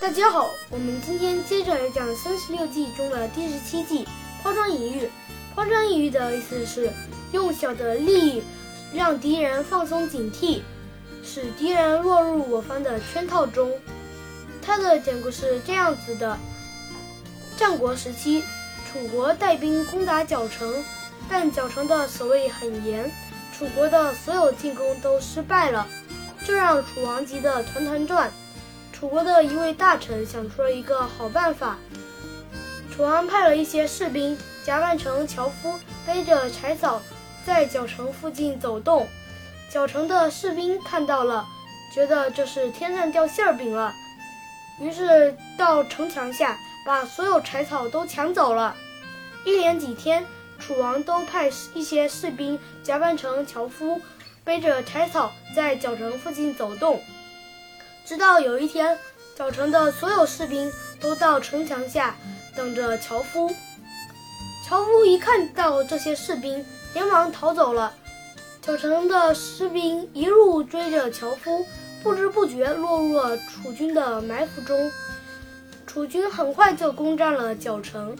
大家好，我们今天接着来讲三十六计中的第十七计抛砖引玉。抛砖引玉的意思是用小的利益让敌人放松警惕，使敌人落入我方的圈套中。它的典故是这样子的：战国时期，楚国带兵攻打角城，但角城的守卫很严，楚国的所有进攻都失败了，这让楚王急得团团转。楚国的一位大臣想出了一个好办法，楚王派了一些士兵假扮成樵夫，背着柴草在角城附近走动。角城的士兵看到了，觉得这是天上掉馅儿饼了，于是到城墙下把所有柴草都抢走了。一连几天，楚王都派一些士兵假扮成樵夫，背着柴草在角城附近走动。直到有一天，小城的所有士兵都到城墙下等着樵夫。樵夫一看到这些士兵，连忙逃走了。小城的士兵一路追着樵夫，不知不觉落入了楚军的埋伏中。楚军很快就攻占了角城。